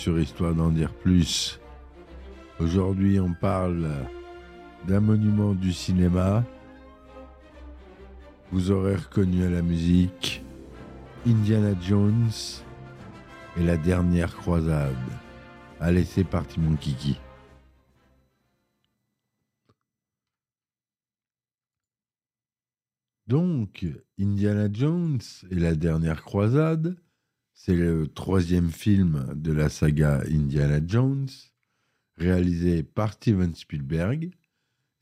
sur Histoire d'en dire plus. Aujourd'hui, on parle d'un monument du cinéma. Vous aurez reconnu à la musique Indiana Jones et la dernière croisade. Allez, c'est parti mon kiki. Donc, Indiana Jones et la dernière croisade, c'est le troisième film de la saga Indiana Jones, réalisé par Steven Spielberg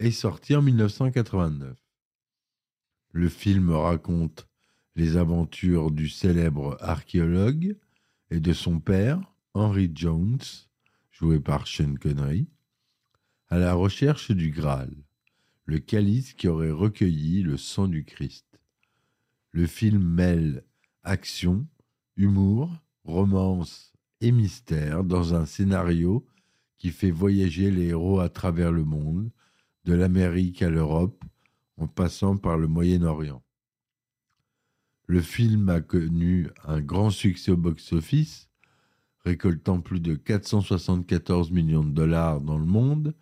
et sorti en 1989. Le film raconte les aventures du célèbre archéologue et de son père, Henry Jones, joué par Sean Connery, à la recherche du Graal le calice qui aurait recueilli le sang du Christ. Le film mêle action, humour, romance et mystère dans un scénario qui fait voyager les héros à travers le monde, de l'Amérique à l'Europe, en passant par le Moyen-Orient. Le film a connu un grand succès au box-office, récoltant plus de 474 millions de dollars dans le monde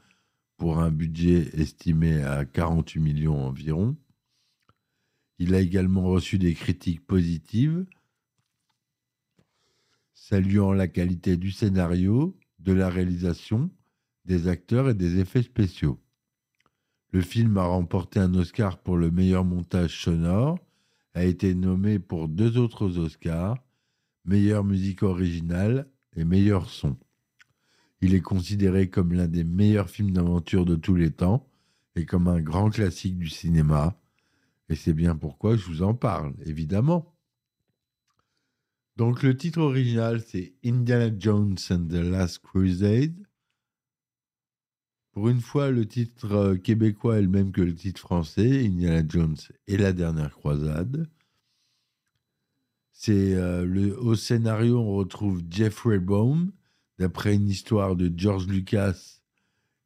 pour un budget estimé à 48 millions environ. Il a également reçu des critiques positives, saluant la qualité du scénario, de la réalisation, des acteurs et des effets spéciaux. Le film a remporté un Oscar pour le meilleur montage sonore, a été nommé pour deux autres Oscars, meilleure musique originale et meilleur son. Il est considéré comme l'un des meilleurs films d'aventure de tous les temps et comme un grand classique du cinéma. Et c'est bien pourquoi je vous en parle, évidemment. Donc le titre original, c'est Indiana Jones and the Last Crusade. Pour une fois, le titre euh, québécois est le même que le titre français, Indiana Jones et la dernière croisade. C'est euh, au scénario, on retrouve Jeffrey Baum, d'après une histoire de George Lucas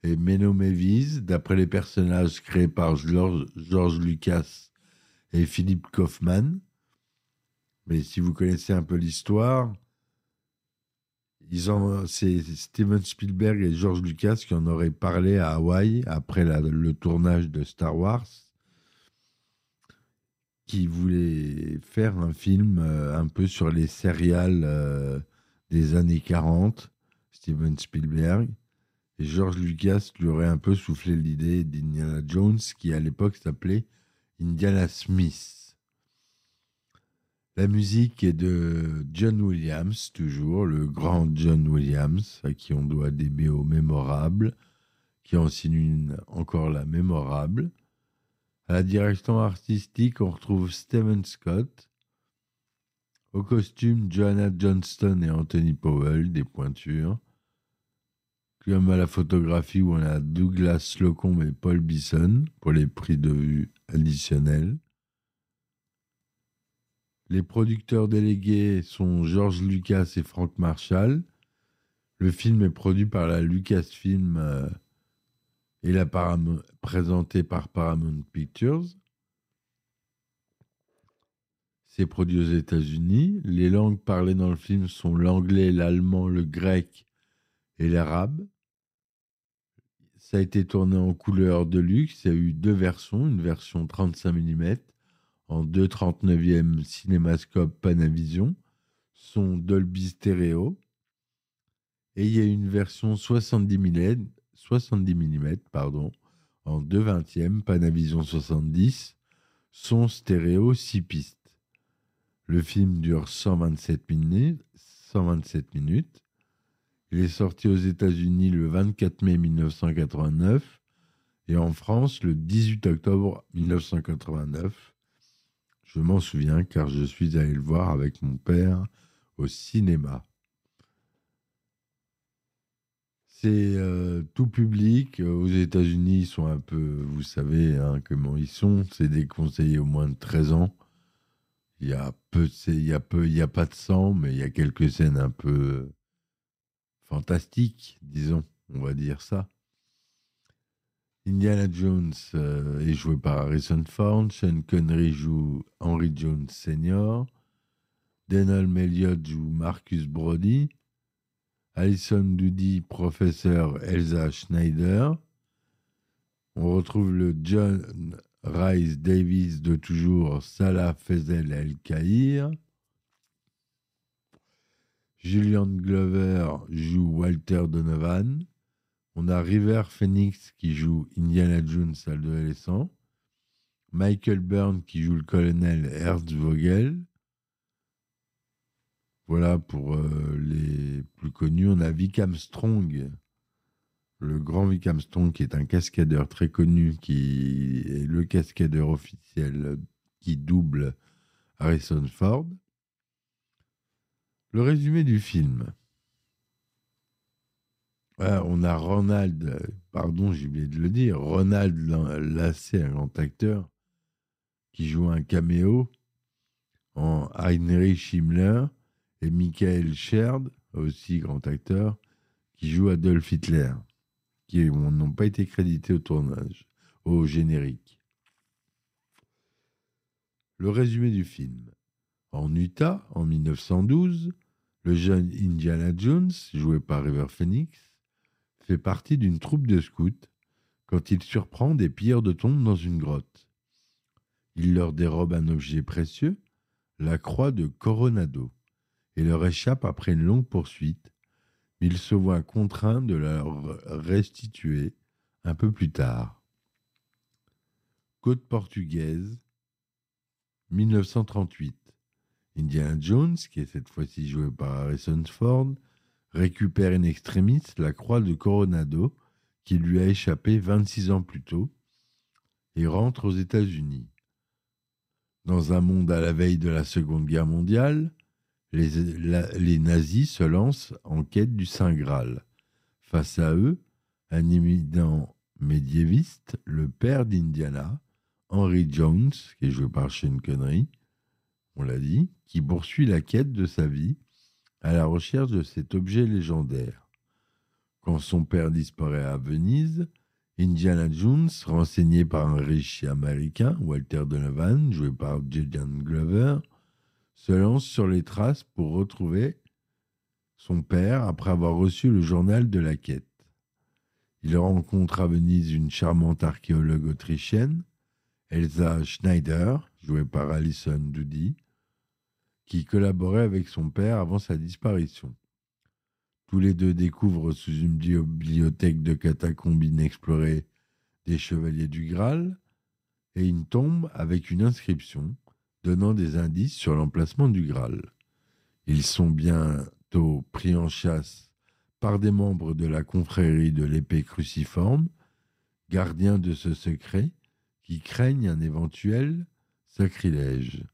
et Menno Mevis, d'après les personnages créés par George Lucas et Philippe Kaufman. Mais si vous connaissez un peu l'histoire, c'est Steven Spielberg et George Lucas qui en auraient parlé à Hawaï après le tournage de Star Wars, qui voulaient faire un film euh, un peu sur les céréales euh, des années 40 Steven Spielberg. Et George Lucas lui aurait un peu soufflé l'idée d'Indiana Jones, qui à l'époque s'appelait Indiana Smith. La musique est de John Williams, toujours, le grand John Williams, à qui on doit des BO mémorables, qui en signe une encore la mémorable. À la direction artistique, on retrouve Steven Scott. Au costume, Joanna Johnston et Anthony Powell, des pointures comme à la photographie où on a Douglas Slocum et Paul Bisson pour les prix de vue additionnels. Les producteurs délégués sont George Lucas et Frank Marshall. Le film est produit par la Lucasfilm euh, et la présenté par Paramount Pictures. C'est produit aux États-Unis. Les langues parlées dans le film sont l'anglais, l'allemand, le grec et l'arabe. Ça a été tourné en couleur de luxe. Il y a eu deux versions, une version 35 mm en 2,39e cinémascope Panavision, son Dolby Stereo. Et il y a une version 70 mm, 70 pardon, en 2,20e Panavision 70, son stéréo 6 pistes. Le film dure 127 minutes. 127 minutes. Il est sorti aux États-Unis le 24 mai 1989 et en France le 18 octobre 1989. Je m'en souviens car je suis allé le voir avec mon père au cinéma. C'est euh, tout public. Aux États-Unis, ils sont un peu, vous savez hein, comment ils sont. C'est déconseillé au moins de 13 ans. Il y a peu, il y a peu, il y a pas de sang, mais il y a quelques scènes un peu fantastique, disons, on va dire ça. Indiana Jones euh, est joué par Harrison Ford, Sean Connery joue Henry Jones Sr., Denholm Elliott joue Marcus Brody, Alison Doody, professeur Elsa Schneider. On retrouve le John Rice Davis de toujours, Salah Fezel El Kahir. Julian Glover joue Walter Donovan. On a River Phoenix qui joue Indiana Jones adolescent. Michael Byrne qui joue le colonel Ernst Vogel. Voilà pour euh, les plus connus. On a Vic Armstrong, le grand Vic Armstrong qui est un cascadeur très connu, qui est le cascadeur officiel qui double Harrison Ford. Le résumé du film. On a Ronald, pardon, j'ai oublié de le dire, Ronald Lassé, un grand acteur, qui joue un caméo en Heinrich Himmler, et Michael Sherd, aussi grand acteur, qui joue Adolf Hitler, qui n'ont pas été crédités au tournage, au générique. Le résumé du film. En Utah, en 1912, le jeune Indiana Jones, joué par River Phoenix, partie d'une troupe de scouts quand il surprend des pilleurs de tombes dans une grotte. Il leur dérobe un objet précieux, la croix de Coronado, et leur échappe après une longue poursuite, mais il se voit contraint de leur restituer un peu plus tard. Côte portugaise, 1938. Indiana Jones, qui est cette fois-ci joué par Harrison Ford, récupère in extremis la croix de Coronado qui lui a échappé 26 ans plus tôt et rentre aux États-Unis. Dans un monde à la veille de la Seconde Guerre mondiale, les, nazis se lancent en quête du Saint Graal. Face à eux, un éminent médiéviste, le père d'Indiana, Henry Jones, qui est joué par Connery, on l'a dit, qui poursuit la quête de sa vie à la recherche de cet objet légendaire. Quand son père disparaît à Venise, Indiana Jones, renseigné par un riche américain, Walter Donovan, joué par Julian Glover, se lance sur les traces pour retrouver son père après avoir reçu le journal de la quête. Il rencontre à Venise une charmante archéologue autrichienne, Elsa Schneider, jouée par Alison Doody, qui collaborait avec son père avant sa disparition. Tous les deux découvrent sous une bibliothèque de catacombes inexplorées des chevaliers du Graal et une tombe avec une inscription donnant des indices sur l'emplacement du Graal. Ils sont bientôt pris en chasse par des membres de la confrérie de l'épée cruciforme, gardiens de ce secret, qui craignent un éventuel sacrilège.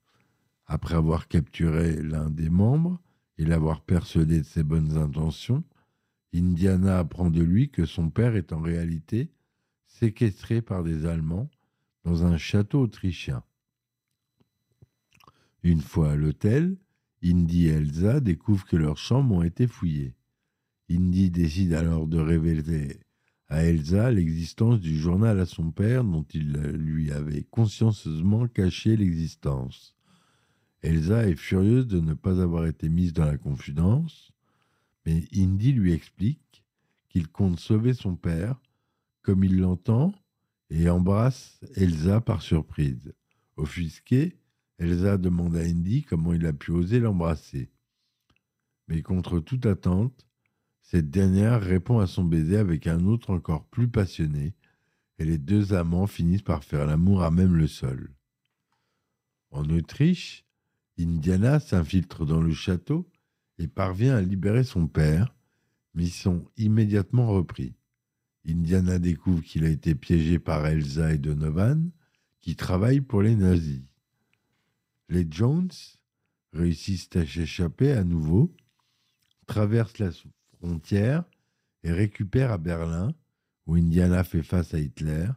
Après avoir capturé l'un des membres et l'avoir persuadé de ses bonnes intentions, Indiana apprend de lui que son père est en réalité séquestré par des Allemands dans un château autrichien. Une fois à l'hôtel, Indy et Elsa découvrent que leurs chambres ont été fouillées. Indy décide alors de révéler à Elsa l'existence du journal à son père dont il lui avait consciencieusement caché l'existence. Elsa est furieuse de ne pas avoir été mise dans la confidence, mais Indy lui explique qu'il compte sauver son père comme il l'entend et embrasse Elsa par surprise. Offusquée, Elsa demande à Indy comment il a pu oser l'embrasser. Mais contre toute attente, cette dernière répond à son baiser avec un autre encore plus passionné, et les deux amants finissent par faire l'amour à même le sol. En Autriche, Indiana s'infiltre dans le château et parvient à libérer son père, mais ils sont immédiatement repris. Indiana découvre qu'il a été piégé par Elsa et Donovan, qui travaillent pour les nazis. Les Jones réussissent à s'échapper à nouveau, traversent la frontière et récupèrent à Berlin, où Indiana fait face à Hitler,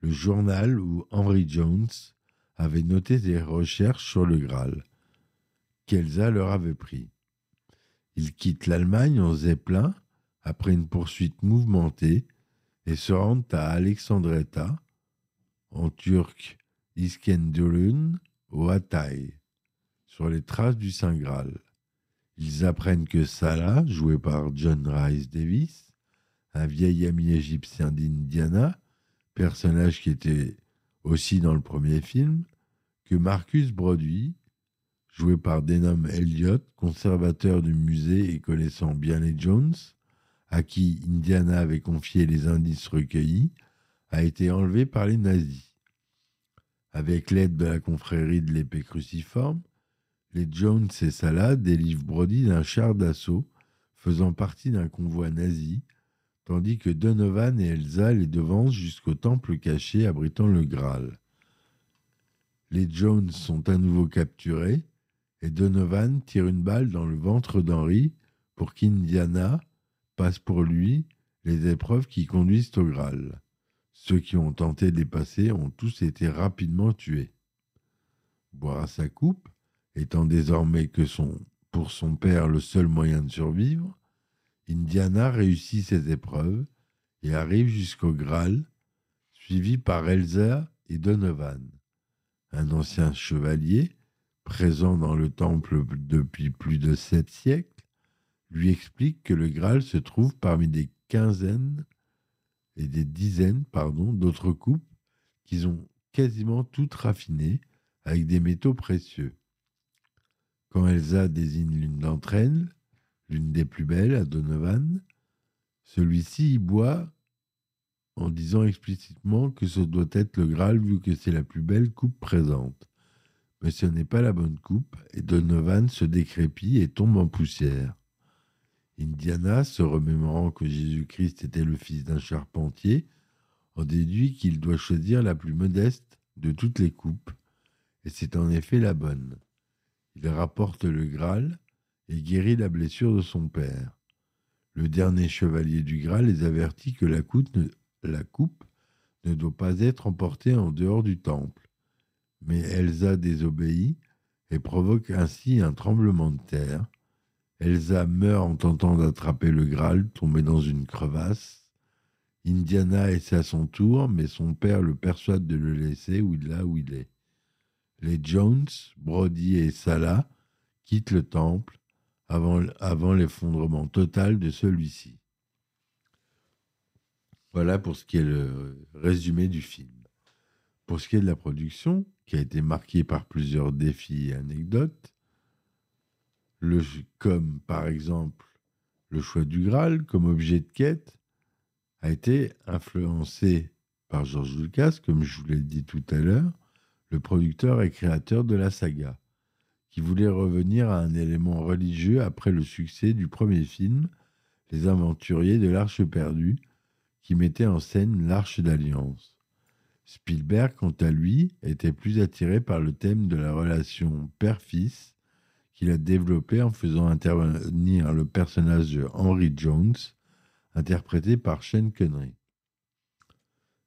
le journal où Henry Jones avait noté ses recherches sur le Graal qu'Elsa leur avait pris. Ils quittent l'Allemagne en zeppelin après une poursuite mouvementée et se rendent à Alexandretta, en turc Iskenderun, au Hatay, sur les traces du Saint Graal. Ils apprennent que Salah, joué par John Rice Davis, un vieil ami égyptien d'Indiana, personnage qui était aussi dans le premier film, que Marcus Brody, joué par Denham Elliott, conservateur du musée et connaissant bien les Jones, à qui Indiana avait confié les indices recueillis, a été enlevé par les nazis. Avec l'aide de la confrérie de l'épée cruciforme, les Jones et Salah délivrent Brody d'un char d'assaut faisant partie d'un convoi nazi, tandis que Donovan et Elsa les devancent jusqu'au temple caché abritant le Graal. Les Jones sont à nouveau capturés et Donovan tire une balle dans le ventre d'Henry pour qu'Indiana passe pour lui les épreuves qui conduisent au Graal. Ceux qui ont tenté de passer ont tous été rapidement tués. Boire sa coupe, étant désormais que son, pour son père le seul moyen de survivre, Indiana réussit ses épreuves et arrive jusqu'au Graal, suivi par Elsa et Donovan. Un ancien chevalier, présent dans le temple depuis plus de sept siècles, lui explique que le Graal se trouve parmi des quinzaines et des dizaines pardon, d'autres coupes qu'ils ont quasiment toutes raffinées avec des métaux précieux. Quand Elsa désigne l'une d'entre elles, l'une des plus belles à Donovan, celui-ci y boit en disant explicitement que ce doit être le Graal vu que c'est la plus belle coupe présente. Mais ce n'est pas la bonne coupe et Donovan se décrépit et tombe en poussière. Indiana, se remémorant que Jésus-Christ était le fils d'un charpentier, en déduit qu'il doit choisir la plus modeste de toutes les coupes, et c'est en effet la bonne. Il rapporte le Graal et guérit la blessure de son père. Le dernier chevalier du Graal les avertit que la coupe, ne, la coupe ne doit pas être emportée en dehors du temple. Mais Elsa désobéit et provoque ainsi un tremblement de terre Elsa meurt en tentant d'attraper le Graal, tombé dans une crevasse. Indiana essaie à son tour, mais son père le persuade de le laisser où là où il est. Les Jones, Brody et Salah quittent le temple avant l'effondrement total de celui-ci. Voilà pour ce qui est le résumé du film. Pour ce qui est de la production, qui a été marquée par plusieurs défis et anecdotes, comme par exemple le choix du Graal comme objet de quête, a été influencé par George Lucas, comme je vous l'ai dit tout à l'heure, le producteur et créateur de la saga, qui voulait revenir à un élément religieux après le succès du premier film, Les Aventuriers de l'Arche perdue, qui mettait en scène l'Arche d'Alliance. Spielberg, quant à lui, était plus attiré par le thème de la relation père-fils qu'il a développé en faisant intervenir le personnage de Henry Jones, interprété par Shane Connery.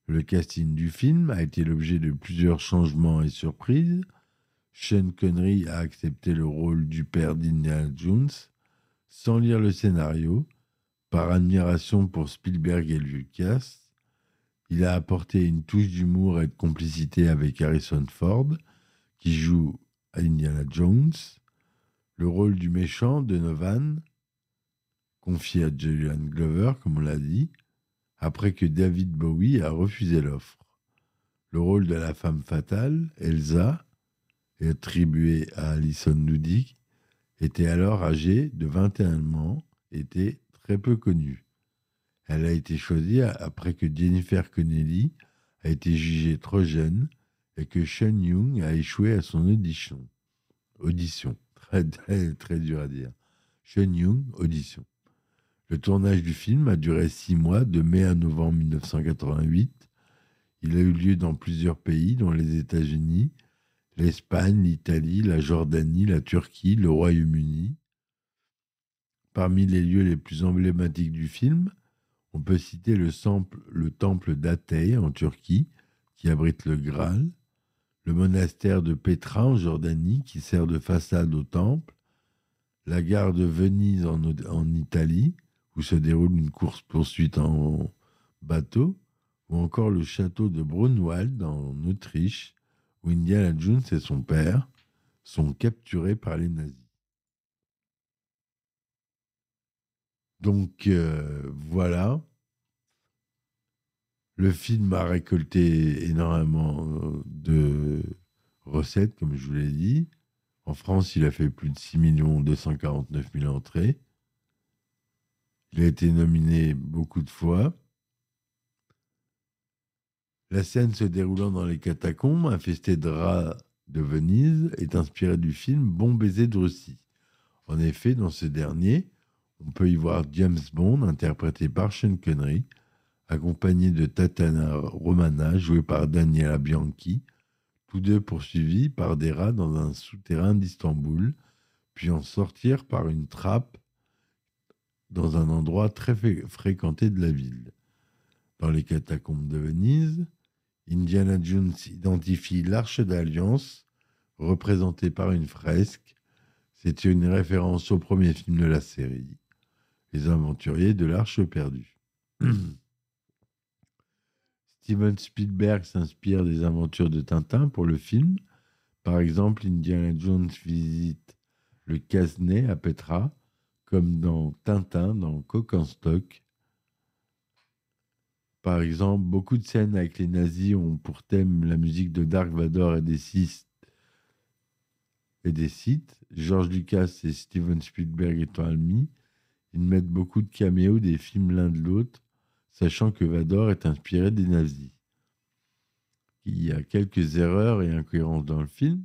Le casting du film a été l'objet de plusieurs changements et surprises. Shane Connery a accepté le rôle du père d'Indiana Jones sans lire le scénario, par admiration pour Spielberg et Lucas. Il a apporté une touche d'humour et de complicité avec Harrison Ford, qui joue Indiana Jones. Le rôle du méchant, de Novan, confié à Julian Glover, comme on l'a dit, après que David Bowie a refusé l'offre. Le rôle de la femme fatale, Elsa, attribué à Alison Ludig, était alors âgée de 21 ans, était très peu connue. Elle a été choisie après que Jennifer Connelly a été jugée trop jeune et que Sean Young a échoué à son audition. audition très, très, dur à dire. Shen Young, audition. Le tournage du film a duré six mois, de mai à novembre 1988. Il a eu lieu dans plusieurs pays, dont les États-Unis, l'Espagne, l'Italie, la Jordanie, la Turquie, le Royaume-Uni. Parmi les lieux les plus emblématiques du film, on peut citer le, le temple d'Athée en Turquie, qui abrite le Graal, le monastère de Petra en Jordanie qui sert de façade au temple, la gare de Venise en, en Italie où se déroule une course-poursuite en bateau, ou encore le château de Brunwald en Autriche où Indiana Jones et son père sont capturés par les nazis. Donc euh, voilà. Le film a récolté énormément euh, de recettes, comme je vous l'ai dit. En France, il a fait plus de 6 249 000 entrées. Il a été nominé beaucoup de fois. La scène se déroulant dans les catacombes, infestées de rats de Venise, est inspirée du film Bon baiser de Russie. En effet, dans ce dernier, on peut y voir James Bond, interprété par Sean Connery, accompagné de Tatana Romana, jouée par Daniela Bianchi, tous deux poursuivis par des rats dans un souterrain d'Istanbul, puis en sortir par une trappe dans un endroit très fréquenté de la ville. Dans les catacombes de Venise, Indiana Jones identifie l'Arche d'Alliance, représentée par une fresque. C'est une référence au premier film de la série, Les Aventuriers de l'Arche perdue. Steven Spielberg s'inspire des aventures de Tintin pour le film. Par exemple, Indiana Jones visite le Casnet à Petra, comme dans Tintin, dans Coq. Par exemple, beaucoup de scènes avec les nazis ont pour thème la musique de Dark Vador et des sites. Et. George Lucas et Steven Spielberg étant amis, ils mettent beaucoup de caméos des films l'un de l'autre, sachant que Vador est inspiré des nazis. Il y a quelques erreurs et incohérences dans le film.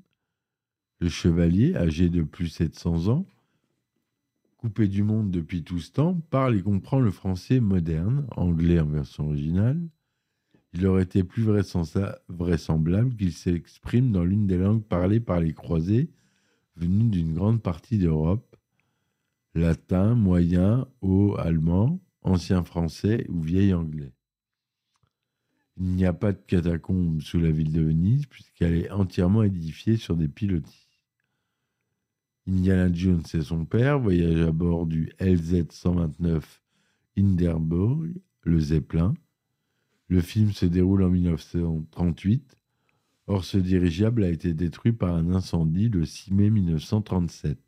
Le chevalier, âgé de plus de 700 ans, coupé du monde depuis tout ce temps, parle et comprend le français moderne, anglais en version originale. Il aurait été plus vraisemblable qu'il s'exprime dans l'une des langues parlées par les croisés venus d'une grande partie d'Europe, latin, moyen, haut, allemand, ancien français ou vieil anglais. Il n'y a pas de catacombes sous la ville de Venise puisqu'elle est entièrement édifiée sur des pilotis. Indiana Jones et son père voyagent à bord du LZ-129 Hindenburg, le Zeppelin. Le film se déroule en 1938. Or, ce dirigeable a été détruit par un incendie le 6 mai 1937.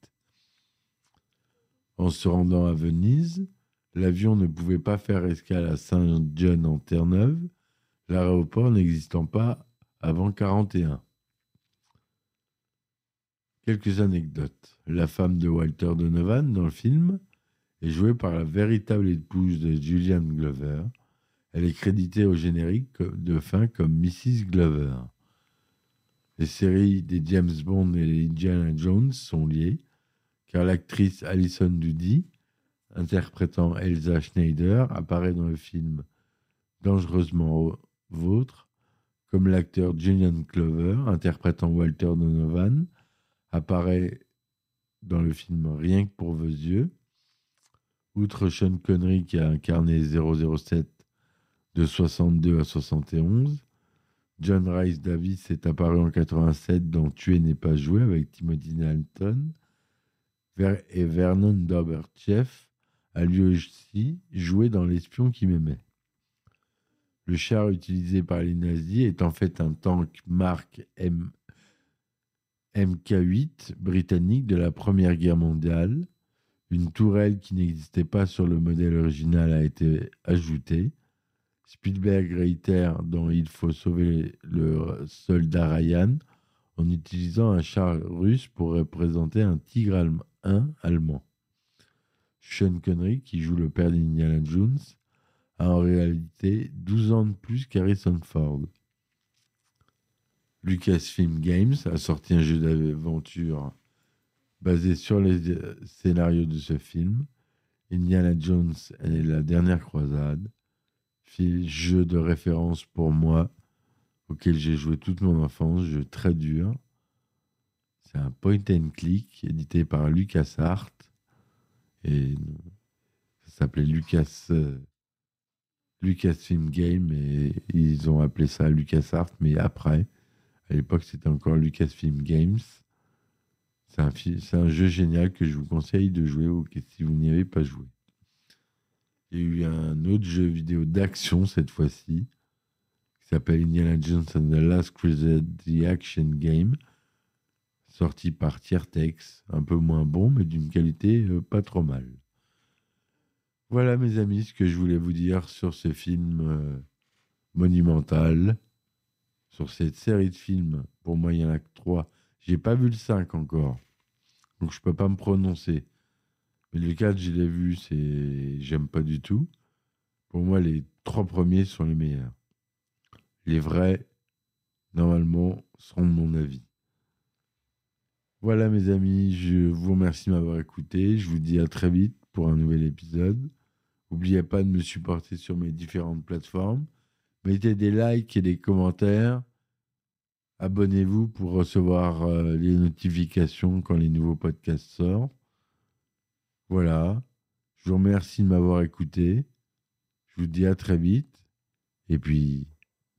En se rendant à Venise, l'avion ne pouvait pas faire escale à Saint-John en Terre-Neuve, l'aéroport n'existant pas avant 1941. Quelques anecdotes. La femme de Walter Donovan dans le film est jouée par la véritable épouse de Julian Glover. Elle est créditée au générique de fin comme Mrs. Glover. Les séries des James Bond et les Indiana Jones sont liées, car l'actrice Alison Doody, interprétant Elsa Schneider, apparaît dans le film Dangereusement Vôtre, comme l'acteur Julian Glover, interprétant Walter Donovan, apparaît dans le film Rien que pour vos yeux. Outre Sean Connery qui a incarné 007 de 62 à 71, John Rice Davis est apparu en 87 dans Tuer n'est pas joué avec Timothy Dalton et Vernon Doberchev a lui aussi joué dans L'espion qui m'aimait. Le char utilisé par les nazis est en fait un tank marque M MK8 britannique de la Première Guerre mondiale. Une tourelle qui n'existait pas sur le modèle original a été ajoutée. Spielberg réitère dans Il faut sauver le soldat Ryan en utilisant un char russe pour représenter un Tigre 1 allemand. Sean Connery, qui joue le père d'Indiana Jones, a en réalité 12 ans de plus qu'Harrison Ford. Lucasfilm Games a sorti un jeu d'aventure basé sur les euh, scénarios de ce film. Indiana Jones et la dernière croisade, jeu de référence pour moi, auquel j'ai joué toute mon enfance, jeu très dur. Un point and click édité par LucasArts et ça s'appelait Lucas euh, Lucasfilm Game et ils ont appelé ça LucasArts mais après à l'époque, c'était encore Lucasfilm Games. C'est un, un, jeu génial que je vous conseille de jouer ou si vous n'y avez pas joué. Il y a eu un autre jeu vidéo d'action cette fois-ci, qui s'appelle Indiana Jones and the Last Crusade The Action Game, sorti par Tiertex, un peu moins bon, mais d'une qualité euh, pas trop mal. Voilà, mes amis, ce que je voulais vous dire sur ce film euh, monumental, sur cette série de films. Pour moi, il y en a que trois. J'ai pas vu le 5 encore, donc je peux pas me prononcer. Mais le 4, je l'ai vu, c'est j'aime pas du tout. Pour moi, les trois premiers sont les meilleurs. Les vrais, normalement, seront de mon avis. Voilà, mes amis, je vous remercie de m'avoir écouté. Je vous dis à très vite pour un nouvel épisode. N'oubliez pas de me supporter sur mes différentes plateformes. Mettez des likes et des commentaires. Abonnez-vous pour recevoir euh, les notifications quand les nouveaux podcasts sortent. Voilà. Je vous remercie de m'avoir écouté. Je vous dis à très vite. Et puis,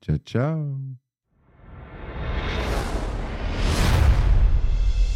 ciao, ciao.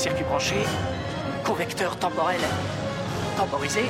circuit branché, convecteur temporel temporisé,